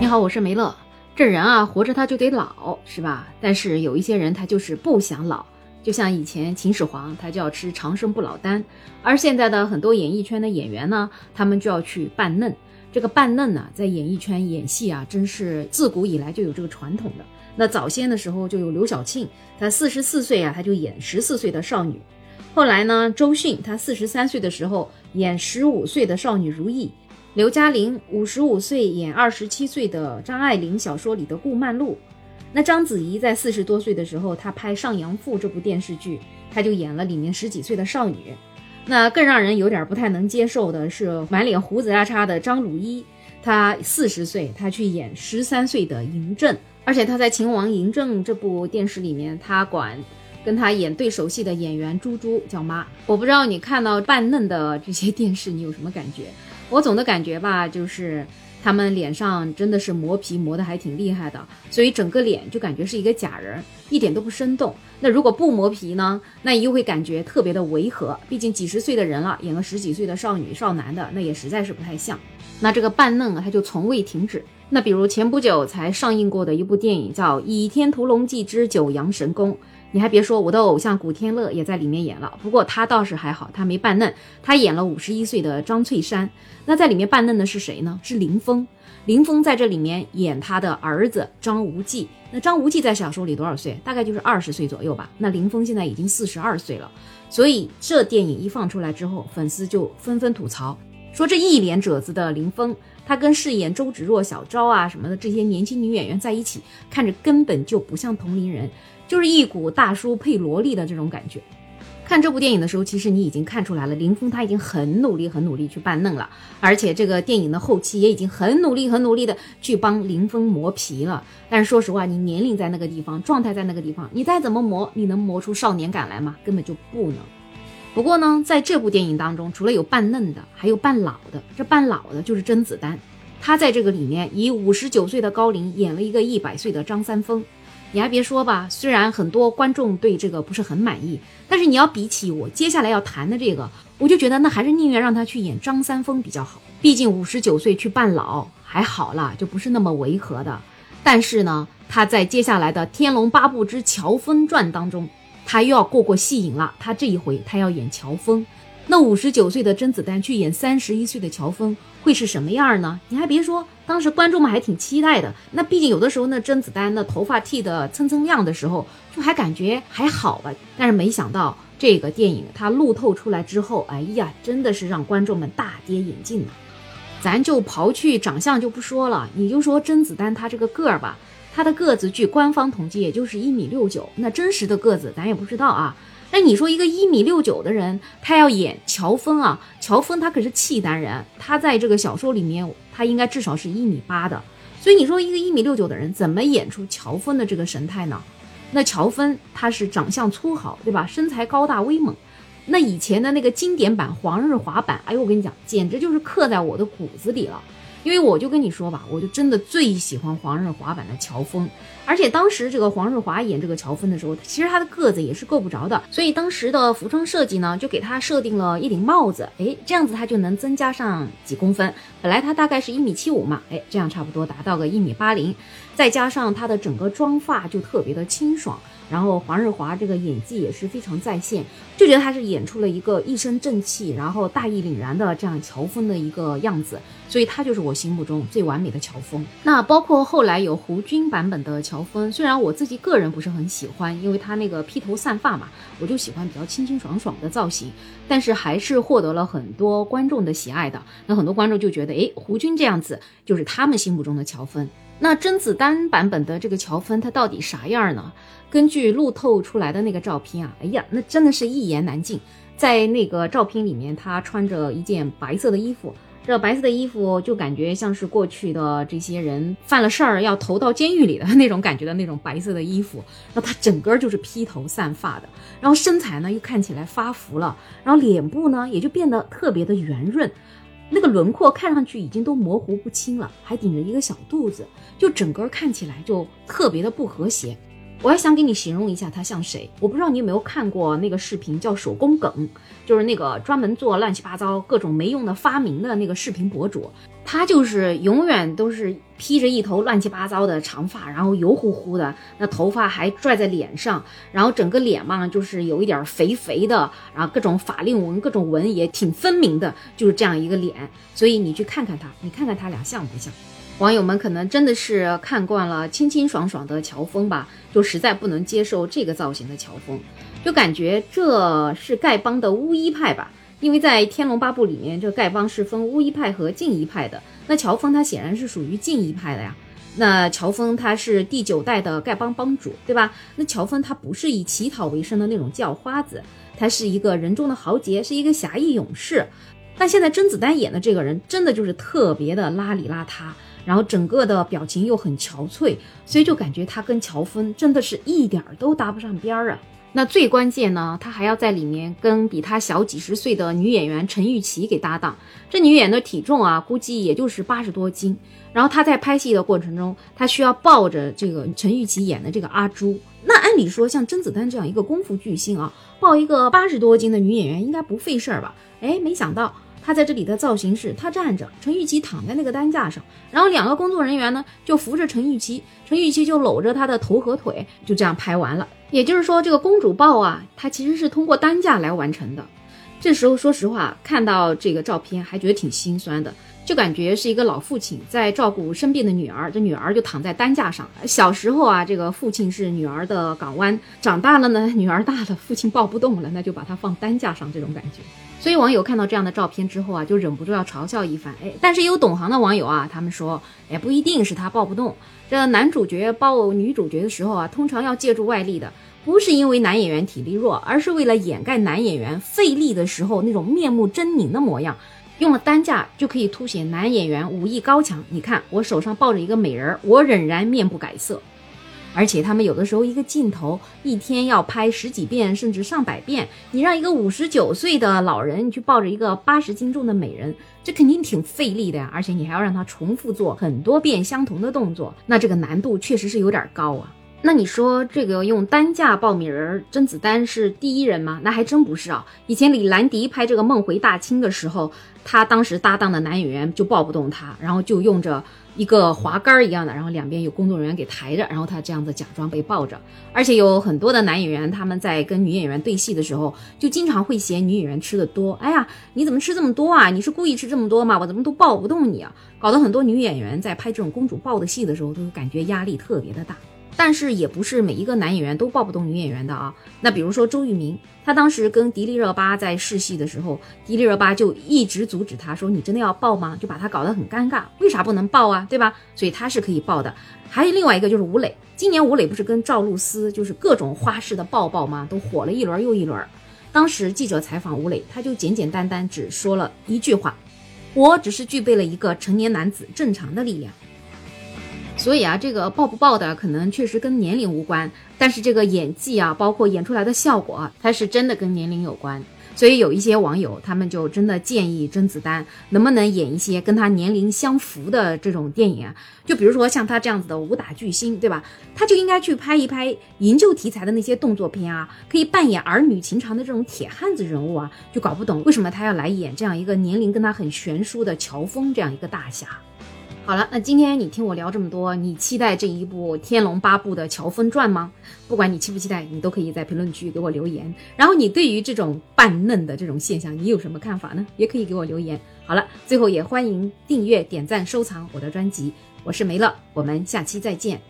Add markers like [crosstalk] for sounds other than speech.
你好，我是梅乐。这人啊，活着他就得老，是吧？但是有一些人他就是不想老，就像以前秦始皇他就要吃长生不老丹，而现在的很多演艺圈的演员呢，他们就要去扮嫩。这个扮嫩呢，在演艺圈演戏啊，真是自古以来就有这个传统的。那早先的时候就有刘晓庆，她四十四岁啊，她就演十四岁的少女。后来呢，周迅她四十三岁的时候演十五岁的少女如意。刘嘉玲五十五岁演二十七岁的张爱玲小说里的顾曼璐，那章子怡在四十多岁的时候，她拍《上阳赋》这部电视剧，她就演了里面十几岁的少女。那更让人有点不太能接受的是，满脸胡子拉碴的张鲁一，她四十岁，她去演十三岁的嬴政，而且她在《秦王嬴政》这部电视里面，她管跟她演对手戏的演员猪猪叫妈。我不知道你看到扮嫩的这些电视，你有什么感觉？我总的感觉吧，就是他们脸上真的是磨皮磨得还挺厉害的，所以整个脸就感觉是一个假人，一点都不生动。那如果不磨皮呢，那又会感觉特别的违和。毕竟几十岁的人了，演个十几岁的少女少男的，那也实在是不太像。那这个扮嫩啊，他就从未停止。那比如前不久才上映过的一部电影叫《倚天屠龙记之九阳神功》。你还别说，我的偶像古天乐也在里面演了，不过他倒是还好，他没扮嫩，他演了五十一岁的张翠山。那在里面扮嫩的是谁呢？是林峰。林峰在这里面演他的儿子张无忌。那张无忌在小说里多少岁？大概就是二十岁左右吧。那林峰现在已经四十二岁了，所以这电影一放出来之后，粉丝就纷纷吐槽，说这一脸褶子的林峰，他跟饰演周芷若、小昭啊什么的这些年轻女演员在一起，看着根本就不像同龄人。就是一股大叔配萝莉的这种感觉。看这部电影的时候，其实你已经看出来了，林峰他已经很努力、很努力去扮嫩了，而且这个电影的后期也已经很努力、很努力的去帮林峰磨皮了。但是说实话，你年龄在那个地方，状态在那个地方，你再怎么磨，你能磨出少年感来吗？根本就不能。不过呢，在这部电影当中，除了有扮嫩的，还有扮老的。这扮老的就是甄子丹，他在这个里面以五十九岁的高龄演了一个一百岁的张三丰。你还别说吧，虽然很多观众对这个不是很满意，但是你要比起我接下来要谈的这个，我就觉得那还是宁愿让他去演张三丰比较好。毕竟五十九岁去扮老还好啦，就不是那么违和的。但是呢，他在接下来的《天龙八部之乔峰传》当中，他又要过过戏瘾了。他这一回他要演乔峰。那五十九岁的甄子丹去演三十一岁的乔峰，会是什么样呢？你还别说，当时观众们还挺期待的。那毕竟有的时候，那甄子丹那头发剃得蹭蹭亮的时候，就还感觉还好吧。但是没想到这个电影它路透出来之后，哎呀，真的是让观众们大跌眼镜了。咱就刨去长相就不说了，你就说甄子丹他这个个儿吧，他的个子据官方统计也就是一米六九，那真实的个子咱也不知道啊。那你说一个一米六九的人，他要演乔峰啊？乔峰他可是契丹人，他在这个小说里面，他应该至少是一米八的。所以你说一个一米六九的人怎么演出乔峰的这个神态呢？那乔峰他是长相粗豪，对吧？身材高大威猛。那以前的那个经典版黄日华版，哎呦，我跟你讲，简直就是刻在我的骨子里了。因为我就跟你说吧，我就真的最喜欢黄日华版的乔峰，而且当时这个黄日华演这个乔峰的时候，其实他的个子也是够不着的，所以当时的服装设计呢，就给他设定了一顶帽子，哎，这样子他就能增加上几公分。本来他大概是一米七五嘛，哎，这样差不多达到个一米八零，再加上他的整个妆发就特别的清爽。然后黄日华这个演技也是非常在线，就觉得他是演出了一个一身正气，然后大义凛然的这样乔峰的一个样子，所以他就是我心目中最完美的乔峰。那包括后来有胡军版本的乔峰，虽然我自己个人不是很喜欢，因为他那个披头散发嘛，我就喜欢比较清清爽爽的造型，但是还是获得了很多观众的喜爱的。那很多观众就觉得，哎，胡军这样子就是他们心目中的乔峰。那甄子丹版本的这个乔峰，他到底啥样呢？根据路透出来的那个照片啊，哎呀，那真的是一言难尽。在那个照片里面，他穿着一件白色的衣服，这白色的衣服就感觉像是过去的这些人犯了事儿要投到监狱里的 [laughs] 那种感觉的那种白色的衣服。那他整个就是披头散发的，然后身材呢又看起来发福了，然后脸部呢也就变得特别的圆润。那个轮廓看上去已经都模糊不清了，还顶着一个小肚子，就整个看起来就特别的不和谐。我还想给你形容一下他像谁，我不知道你有没有看过那个视频，叫手工梗，就是那个专门做乱七八糟各种没用的发明的那个视频博主，他就是永远都是披着一头乱七八糟的长发，然后油乎乎的，那头发还拽在脸上，然后整个脸嘛就是有一点肥肥的，然后各种法令纹、各种纹也挺分明的，就是这样一个脸，所以你去看看他，你看看他俩像不像？网友们可能真的是看惯了清清爽爽的乔峰吧，就实在不能接受这个造型的乔峰，就感觉这是丐帮的巫医派吧。因为在《天龙八部》里面，这丐帮是分巫医派和净医派的。那乔峰他显然是属于净医派的呀。那乔峰他是第九代的丐帮帮主，对吧？那乔峰他不是以乞讨为生的那种叫花子，他是一个人中的豪杰，是一个侠义勇士。但现在甄子丹演的这个人，真的就是特别的邋里邋遢。然后整个的表情又很憔悴，所以就感觉他跟乔峰真的是一点儿都搭不上边儿啊。那最关键呢，他还要在里面跟比他小几十岁的女演员陈钰琪给搭档。这女演员的体重啊，估计也就是八十多斤。然后他在拍戏的过程中，他需要抱着这个陈钰琪演的这个阿朱。那按理说，像甄子丹这样一个功夫巨星啊，抱一个八十多斤的女演员应该不费事儿吧？哎，没想到。他在这里的造型是，他站着，陈玉琪躺在那个担架上，然后两个工作人员呢就扶着陈玉琪，陈玉琪就搂着他的头和腿，就这样拍完了。也就是说，这个公主抱啊，它其实是通过担架来完成的。这时候，说实话，看到这个照片还觉得挺心酸的。就感觉是一个老父亲在照顾生病的女儿，这女儿就躺在担架上。小时候啊，这个父亲是女儿的港湾；长大了呢，女儿大了，父亲抱不动了，那就把她放担架上，这种感觉。所以网友看到这样的照片之后啊，就忍不住要嘲笑一番。哎，但是有懂行的网友啊，他们说，哎，不一定是他抱不动。这男主角抱女主角的时候啊，通常要借助外力的，不是因为男演员体力弱，而是为了掩盖男演员费力的时候那种面目狰狞的模样。用了担架就可以凸显男演员武艺高强。你看我手上抱着一个美人，我仍然面不改色。而且他们有的时候一个镜头一天要拍十几遍，甚至上百遍。你让一个五十九岁的老人去抱着一个八十斤重的美人，这肯定挺费力的呀。而且你还要让他重复做很多遍相同的动作，那这个难度确实是有点高啊。那你说这个用担架抱美人，甄子丹是第一人吗？那还真不是啊。以前李兰迪拍这个《梦回大清》的时候，他当时搭档的男演员就抱不动他，然后就用着一个滑杆一样的，然后两边有工作人员给抬着，然后他这样子假装被抱着。而且有很多的男演员他们在跟女演员对戏的时候，就经常会嫌女演员吃的多。哎呀，你怎么吃这么多啊？你是故意吃这么多吗？我怎么都抱不动你啊？搞得很多女演员在拍这种公主抱的戏的时候，都感觉压力特别的大。但是也不是每一个男演员都抱不动女演员的啊。那比如说周渝民，他当时跟迪丽热巴在试戏的时候，迪丽热巴就一直阻止他说：“你真的要抱吗？”就把他搞得很尴尬。为啥不能抱啊？对吧？所以他是可以抱的。还有另外一个就是吴磊，今年吴磊不是跟赵露思就是各种花式的抱抱吗？都火了一轮又一轮。当时记者采访吴磊，他就简简单单只说了一句话：“我只是具备了一个成年男子正常的力量。”所以啊，这个爆不爆的可能确实跟年龄无关，但是这个演技啊，包括演出来的效果，它是真的跟年龄有关。所以有一些网友他们就真的建议甄子丹能不能演一些跟他年龄相符的这种电影啊？就比如说像他这样子的武打巨星，对吧？他就应该去拍一拍营救题材的那些动作片啊，可以扮演儿女情长的这种铁汉子人物啊。就搞不懂为什么他要来演这样一个年龄跟他很悬殊的乔峰这样一个大侠。好了，那今天你听我聊这么多，你期待这一部《天龙八部》的《乔峰传》吗？不管你期不期待，你都可以在评论区给我留言。然后你对于这种扮嫩的这种现象，你有什么看法呢？也可以给我留言。好了，最后也欢迎订阅、点赞、收藏我的专辑。我是梅乐，我们下期再见。